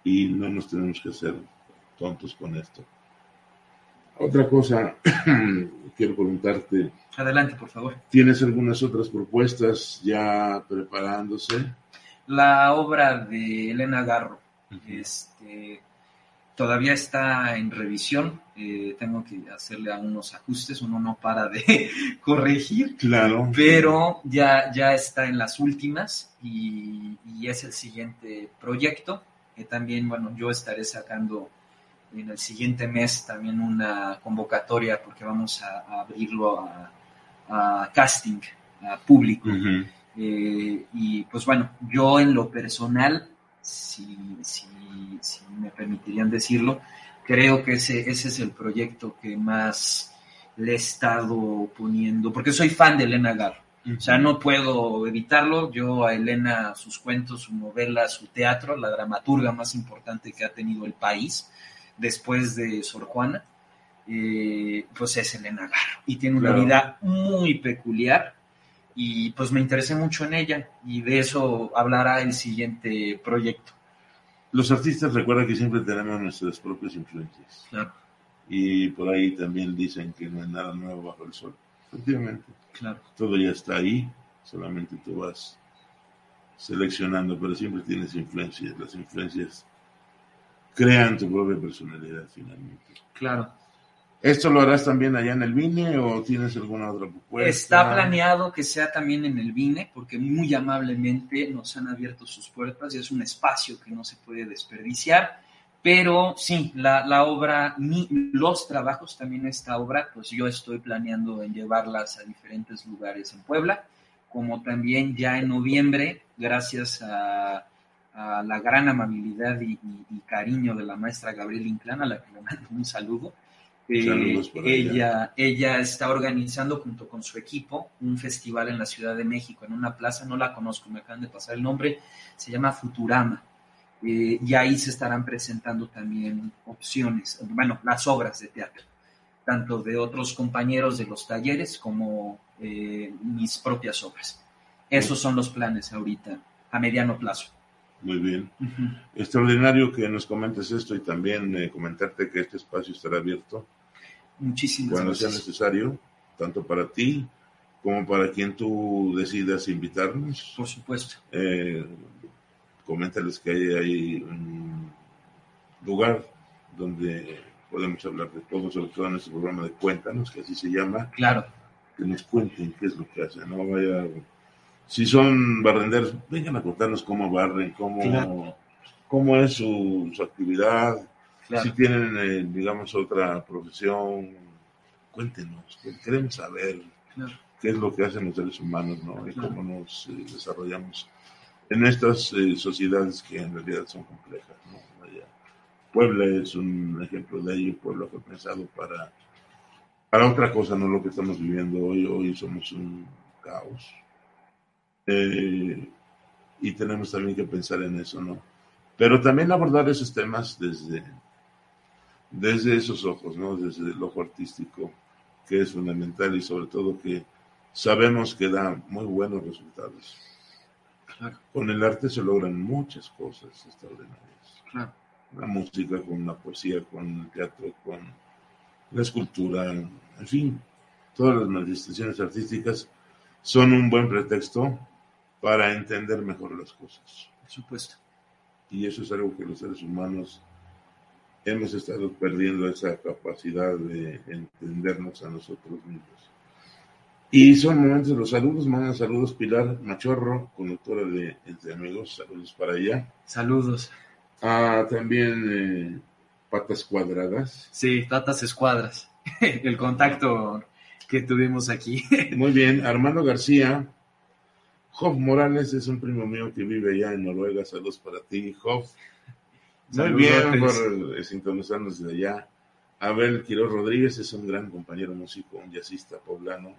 y no nos tenemos que hacer tontos con esto. Otra cosa, quiero preguntarte. Adelante, por favor. ¿Tienes algunas otras propuestas ya preparándose? La obra de Elena Garro, este, todavía está en revisión. Eh, tengo que hacerle algunos ajustes. Uno no para de corregir. Claro. Pero ya, ya está en las últimas y, y es el siguiente proyecto. Que también, bueno, yo estaré sacando en el siguiente mes también una convocatoria porque vamos a, a abrirlo a, a, casting, a público. Uh -huh. eh, y pues bueno, yo en lo personal, si, si, si, me permitirían decirlo, creo que ese, ese es el proyecto que más le he estado poniendo, porque soy fan de Elena Garro. Uh -huh. O sea, no puedo evitarlo. Yo a Elena, sus cuentos, su novela, su teatro, la dramaturga más importante que ha tenido el país, después de Sor Juana, eh, pues es Elena Garro. Y tiene una claro. vida muy peculiar y pues me interesé mucho en ella y de eso hablará el siguiente proyecto. Los artistas recuerda que siempre tenemos nuestras propias influencias. Claro. Y por ahí también dicen que no hay nada nuevo bajo el sol. Efectivamente. Claro. Todo ya está ahí, solamente tú vas seleccionando, pero siempre tienes influencias. Las influencias crean tu propia personalidad finalmente. Claro. ¿Esto lo harás también allá en el Vine o tienes alguna otra propuesta? Está planeado que sea también en el Vine porque muy amablemente nos han abierto sus puertas y es un espacio que no se puede desperdiciar. Pero sí, la, la obra, mi, los trabajos también esta obra, pues yo estoy planeando en llevarlas a diferentes lugares en Puebla, como también ya en noviembre, gracias a, a la gran amabilidad y, y, y, cariño de la maestra Gabriela Inclán, a la que le mando un saludo. Eh, ella, ella está organizando junto con su equipo un festival en la Ciudad de México, en una plaza, no la conozco, me acaban de pasar el nombre, se llama Futurama. Eh, y ahí se estarán presentando también opciones, bueno, las obras de teatro, tanto de otros compañeros de los talleres como eh, mis propias obras. Esos son los planes ahorita, a mediano plazo. Muy bien. Uh -huh. Extraordinario que nos comentes esto y también eh, comentarte que este espacio estará abierto. Muchísimas cuando gracias. sea necesario, tanto para ti como para quien tú decidas invitarnos. Por supuesto. Eh, coméntales que hay, hay un lugar donde podemos hablar de todo, sobre todo en este programa de Cuéntanos, que así se llama. Claro. Que nos cuenten qué es lo que hacen, no vaya si son barrenderos, vengan a contarnos cómo barren, cómo, claro. cómo es su, su actividad, claro. si tienen, eh, digamos, otra profesión, cuéntenos, queremos saber claro. qué es lo que hacen los seres humanos, ¿no? Y cómo nos eh, desarrollamos en estas eh, sociedades que en realidad son complejas, ¿no? Puebla es un ejemplo de ello, Puebla fue pensado para, para otra cosa, no lo que estamos viviendo hoy, hoy somos un caos, eh, y tenemos también que pensar en eso, ¿no? pero también abordar esos temas desde, desde esos ojos, ¿no? Desde el ojo artístico, que es fundamental y sobre todo que sabemos que da muy buenos resultados. Con el arte se logran muchas cosas extraordinarias. Claro. La música, con la poesía, con el teatro, con la escultura, en fin, todas las manifestaciones artísticas son un buen pretexto para entender mejor las cosas. Por supuesto. Y eso es algo que los seres humanos hemos estado perdiendo esa capacidad de entendernos a nosotros mismos. Y son momentos los saludos, manda saludos Pilar Machorro, conductora de Entre Amigos, saludos para ella. Saludos. Ah, también eh, Patas Cuadradas. Sí, Patas Escuadras, el contacto que tuvimos aquí. Muy bien, Armando García, Joff Morales es un primo mío que vive allá en Noruega. Saludos para ti, Joff. Muy bien por eh, sintonizarnos desde allá. Abel Quiroz Rodríguez es un gran compañero músico, un jazzista poblano.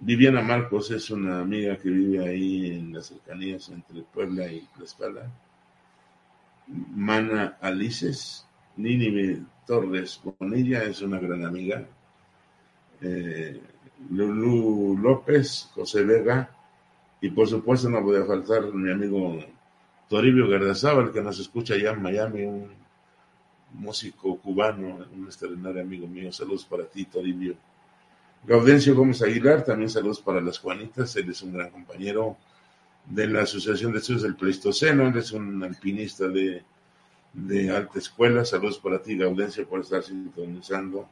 Viviana Marcos es una amiga que vive ahí en las cercanías entre Puebla y Tlaxcala. Mana Alices, Nini Torres Bonilla es una gran amiga. Eh, Lulu López, José Vega, y por supuesto no podía faltar mi amigo Toribio Gardazábal, que nos escucha allá en Miami, un músico cubano, un extraordinario amigo mío. Saludos para ti, Toribio. Gaudencio Gómez Aguilar, también saludos para las Juanitas. Él es un gran compañero de la Asociación de Estudios del Pleistoceno. Él es un alpinista de, de alta escuela. Saludos para ti, Gaudencio, por estar sintonizando.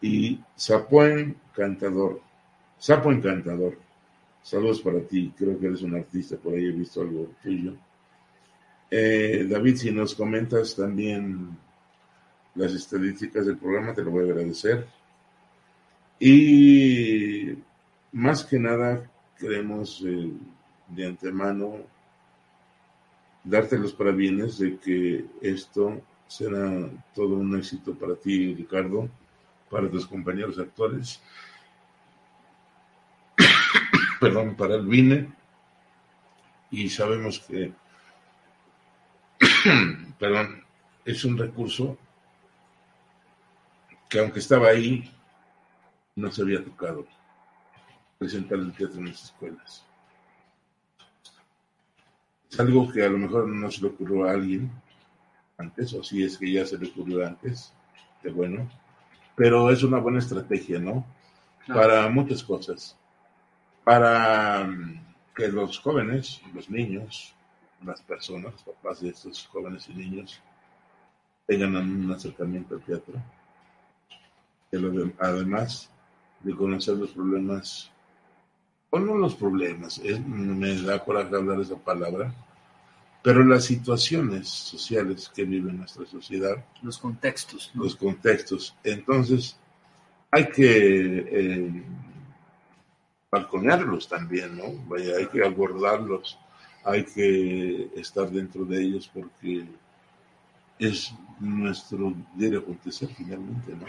Y Zapuen Cantador. Sapo Encantador Saludos para ti, creo que eres un artista, por ahí he visto algo tuyo. Eh, David, si nos comentas también las estadísticas del programa, te lo voy a agradecer. Y más que nada, queremos eh, de antemano darte los parabienes de que esto será todo un éxito para ti, Ricardo, para tus compañeros actuales perdón, para el vine y sabemos que, perdón, es un recurso que aunque estaba ahí, no se había tocado presentar el teatro en las escuelas. Es algo que a lo mejor no se le ocurrió a alguien antes, o si es que ya se le ocurrió antes, de bueno, pero es una buena estrategia, ¿no? Para muchas cosas para mm, que los jóvenes, los niños, las personas, los papás de estos jóvenes y niños, tengan un acercamiento al teatro. Además de conocer los problemas, o no los problemas, me da coraje hablar esa palabra, pero las situaciones sociales que vive nuestra sociedad. Los contextos. Los contextos. Entonces, hay que eh, balconearlos también, ¿no? Vaya, hay que abordarlos, hay que estar dentro de ellos porque es nuestro diario acontecer finalmente, ¿no?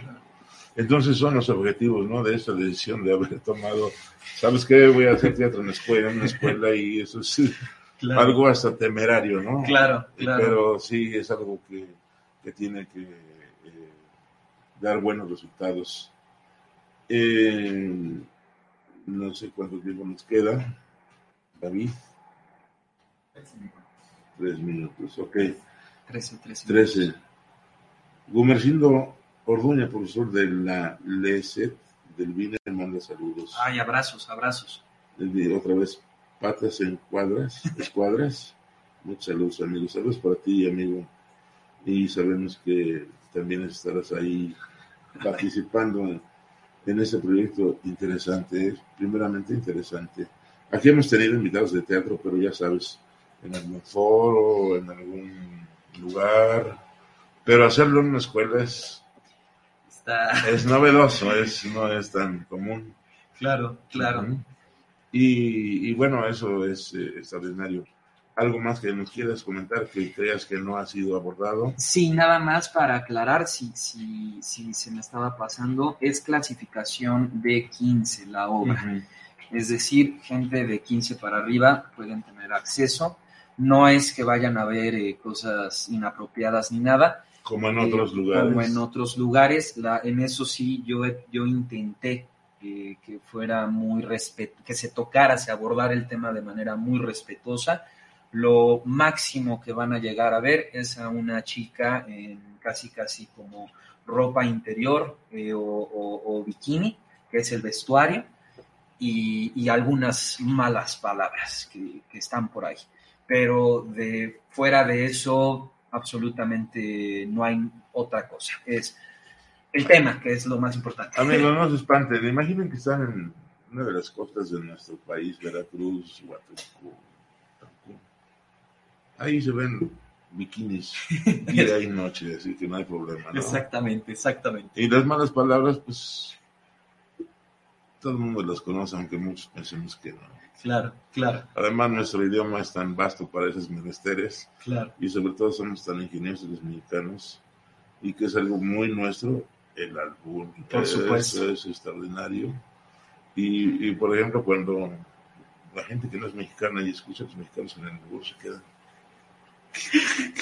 Entonces son los objetivos, ¿no? De esta decisión de haber tomado, ¿sabes qué? Voy a hacer teatro en la escuela, en una escuela y eso es algo hasta temerario, ¿no? Claro, claro. Pero sí es algo que, que tiene que eh, dar buenos resultados. Eh, no sé cuánto tiempo nos queda. David. Tres minutos, ok. Trece, trece. Trece. Gumercindo Orduña, profesor de la LESET del VINE, manda saludos. Ay, abrazos, abrazos. otra vez, patas en cuadras, escuadras. Muchos saludos, amigos. Saludos para ti, amigo. Y sabemos que también estarás ahí participando en este proyecto interesante, primeramente interesante. Aquí hemos tenido invitados de teatro, pero ya sabes, en algún foro, en algún lugar, pero hacerlo en una escuela es, es novedoso, es, no es tan común. Claro, claro. y, y, bueno, eso es eh, extraordinario. ¿Algo más que nos quieras comentar que creas que no ha sido abordado? Sí, nada más para aclarar si, si, si se me estaba pasando, es clasificación de 15 la obra. Es decir, gente de 15 para arriba pueden tener acceso. No es que vayan a ver eh, cosas inapropiadas ni nada. Como en otros lugares. Como en otros lugares. La, en eso sí, yo, yo intenté eh, que fuera muy respet que se tocara, se abordara el tema de manera muy respetuosa. Lo máximo que van a llegar a ver es a una chica en casi casi como ropa interior eh, o, o, o, bikini, que es el vestuario, y, y algunas malas palabras que, que, están por ahí. Pero de fuera de eso, absolutamente no hay otra cosa. Es el tema, que es lo más importante. Amigos, no se espanten. Imaginen que están en una de las costas de nuestro país, Veracruz, Huatulco. Ahí se ven bikinis día y noche, así que no hay problema. ¿no? Exactamente, exactamente. Y las malas palabras, pues todo el mundo las conoce, aunque muchos pensemos que no. Claro, claro. Además, nuestro idioma es tan vasto para esos menesteres. Claro. Y sobre todo somos tan ingeniosos los mexicanos y que es algo muy nuestro, el albur. Por supuesto. Eso es extraordinario. Y, y, por ejemplo, cuando la gente que no es mexicana y escucha a los mexicanos en el albur se queda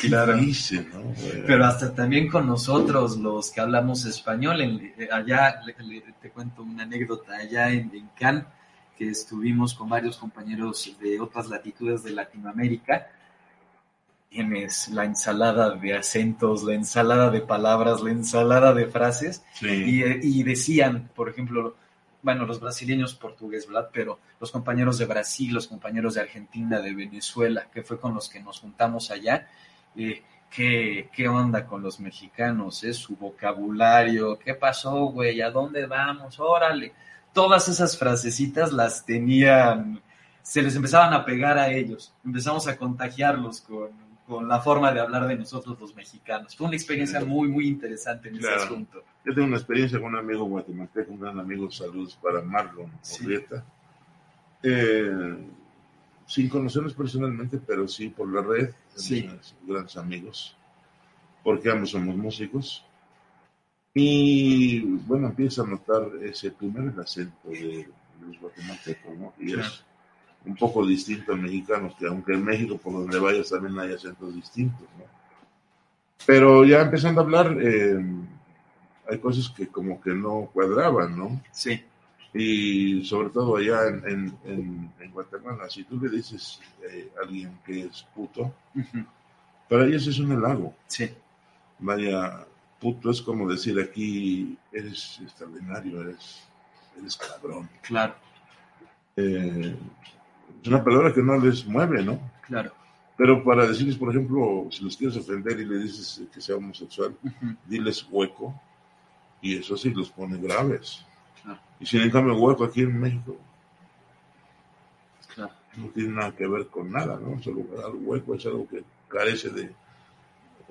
Claro. Dice, ¿no? Bueno. Pero hasta también con nosotros, los que hablamos español, en, allá le, le, te cuento una anécdota, allá en, en Cannes, que estuvimos con varios compañeros de otras latitudes de Latinoamérica, tienes la ensalada de acentos, la ensalada de palabras, la ensalada de frases, sí. y, y decían, por ejemplo, bueno, los brasileños portugués, ¿verdad? Pero los compañeros de Brasil, los compañeros de Argentina, de Venezuela, que fue con los que nos juntamos allá, eh, ¿qué, ¿qué onda con los mexicanos? ¿eh? Su vocabulario, ¿qué pasó, güey? ¿A dónde vamos? Órale. Todas esas frasecitas las tenían, se les empezaban a pegar a ellos. Empezamos a contagiarlos con, con la forma de hablar de nosotros los mexicanos. Fue una experiencia muy, muy interesante en Claro. ese asunto. Yo tengo una experiencia con un amigo guatemalteco, un gran amigo, saludos para Marlon Sí. Orrieta. Eh, sin conocernos personalmente, pero sí por la red, Sí. grandes amigos, porque ambos somos músicos. Y bueno, empieza a notar ese primer acento de los guatemaltecos, ¿no? Y Claro. es un poco distinto al mexicano, que aunque en México por donde vayas también hay acentos distintos, ¿no? Pero ya empezando a hablar, eh, hay cosas que como que no cuadraban, ¿no? Sí, Y sobre todo allá en, en, en, en Guatemala, si tú le dices eh, a alguien que es puto, para ellos es un halago. sí, Vaya, puto es como decir aquí, eres extraordinario, eres, eres cabrón. claro, Eh, es una palabra que no les mueve, ¿no? claro. Pero para decirles, por ejemplo, si los quieres ofender y le dices que sea homosexual, diles hueco, y eso sí los pone graves. Claro. Y sin en cambio, hueco aquí en México claro. no tiene nada que ver con nada, ¿no? Solo algo hueco es algo que carece de,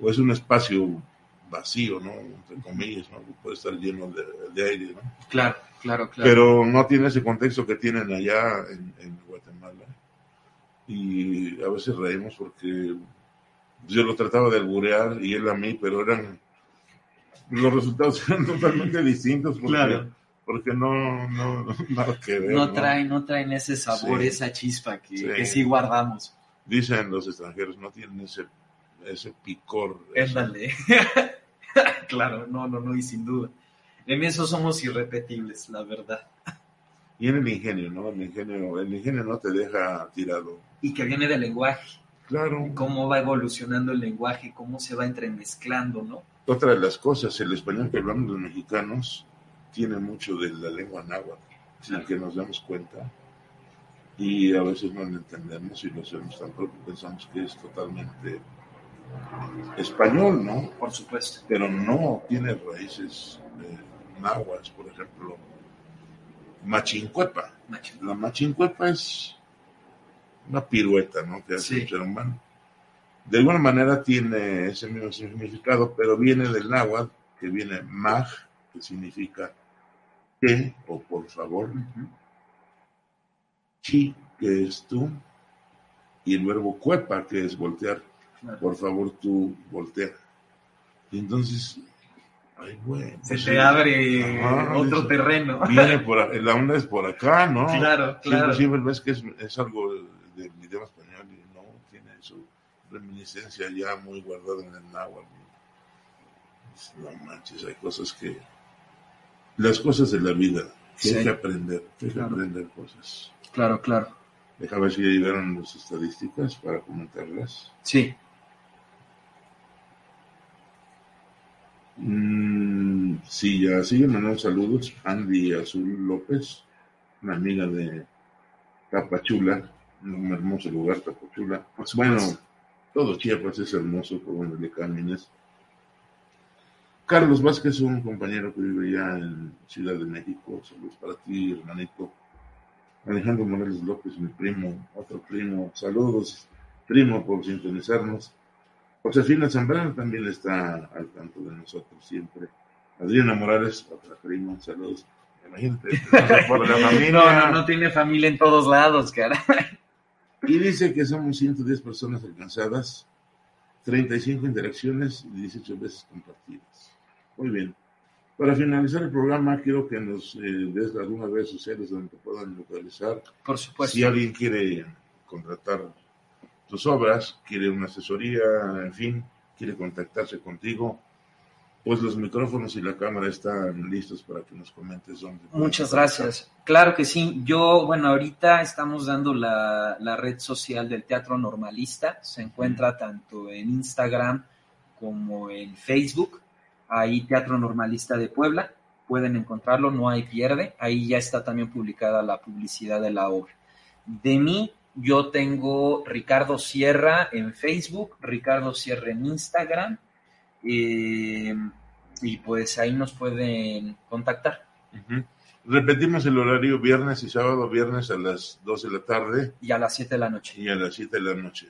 o es un espacio vacío, ¿no? Entre comillas, ¿no? Puede estar lleno de, de aire, ¿no? Claro, claro, claro. Pero no tiene ese contexto que tienen allá en, en Guatemala. Y a veces reímos porque yo lo trataba de alburear y él a mí, pero eran los resultados eran totalmente distintos porque, Claro. porque no, no, nada que ver. no traen, no traen ese sabor, Sí. esa chispa que Sí. que sí guardamos. Dicen los extranjeros, no tienen ese, ese picor. Éndale. claro, no, no, no, y sin duda. En eso somos irrepetibles, la verdad. Y en el ingenio, ¿no? El ingenio, el ingenio no te deja tirado. Y que viene del lenguaje, Claro. cómo va evolucionando el lenguaje, cómo se va entremezclando, ¿no? Otra de las cosas, el español que hablamos los mexicanos tiene mucho de la lengua náhuatl, sin que nos damos cuenta. Y a veces no lo entendemos y lo hacemos tan propio, pensamos que es totalmente español, ¿no? Por supuesto. Pero no tiene raíces eh, náhuatl, por ejemplo, machincuepa. La machincuepa es una pirueta, ¿no? Que hace Sí. un ser humano. De alguna manera tiene ese mismo significado, pero viene del náhuatl, que viene mag, que significa que o por favor, chi, que es tú, y el verbo cuepa, que es voltear. Por favor, tú voltea. Y entonces, ay, güey. Se pues, te abre Ajá, otro dice- terreno. Viene por, la onda es por acá, ¿no? Claro, Siempre, claro. siempre ves que es, es algo del idioma español y no tiene eso. Reminiscencia ya muy guardada en el náhuatl. No manches, hay cosas que... Las cosas de la vida, que Sí. hay que aprender, que hay que aprender cosas. Claro, claro. Déjame ver si ya llegaron las estadísticas para comentarlas. Sí. Mm, sí, ya siguen mandando saludos. Andy Azul López, una amiga de Tapachula, un hermoso lugar, Tapachula. Bueno, todo Chiapas es hermoso por donde le camines. Carlos Vázquez, un compañero que vive ya en Ciudad de México. Saludos para ti, hermanito. Alejandro Morales López, mi primo, otro primo. Saludos, primo, por sintonizarnos. Josefina Zambrano también está al tanto de nosotros siempre. Adriana Morales, otra prima, saludos. Imagínate, por la familia. No, no, no tiene familia en todos lados, cara. Y dice que somos 110 personas alcanzadas, 35 interacciones y 18 veces compartidas. Muy bien. Para finalizar el programa, quiero que nos eh, des algunas redes sociales donde te puedan localizar. Por supuesto. Si alguien quiere contratar tus obras, quiere una asesoría, en fin, quiere contactarse contigo, pues los micrófonos y la cámara están listos para que nos comentes dónde. Muchas gracias. Claro que sí. Yo, bueno, ahorita estamos dando la, la red social del Teatro Normalista. Se encuentra tanto en Instagram como en Facebook. Ahí Teatro Normalista de Puebla. Pueden encontrarlo, no hay pierde. Ahí ya está también publicada la publicidad de la obra. De mí, yo tengo Ricardo Sierra en Facebook, Ricardo Sierra en Instagram. Eh, y pues ahí nos pueden contactar. Repetimos el horario viernes y sábado, viernes a las 2 de la tarde y a las 7 de la noche. y a las 7 de la noche.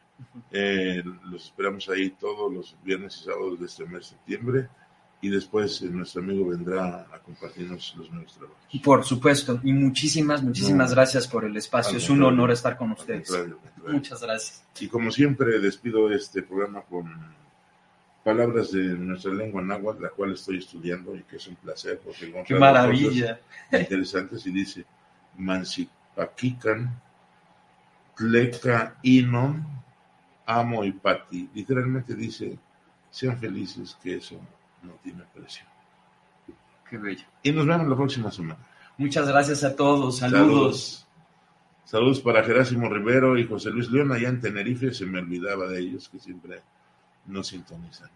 Eh, los esperamos ahí todos los viernes y sábados de este mes de septiembre y después eh, nuestro amigo vendrá a compartirnos los nuevos trabajos. Y por supuesto, y muchísimas, muchísimas No. gracias por el espacio. Es un honor estar con Al ustedes. contrario, al contrario. Muchas gracias. Y como siempre, despido este programa con palabras de nuestra lengua náhuatl, la cual estoy estudiando y que es un placer porque he Qué maravilla. cosas interesantes y dice Mansipaquican, Tleca Inon, Amo y Pati. Literalmente dice, sean felices que eso no tiene precio. Qué bello. Y nos vemos la próxima semana. Muchas gracias a todos. Saludos. Saludos para Gerásimo Rivero y José Luis León allá en Tenerife. Se me olvidaba de ellos que siempre nos sintonizan.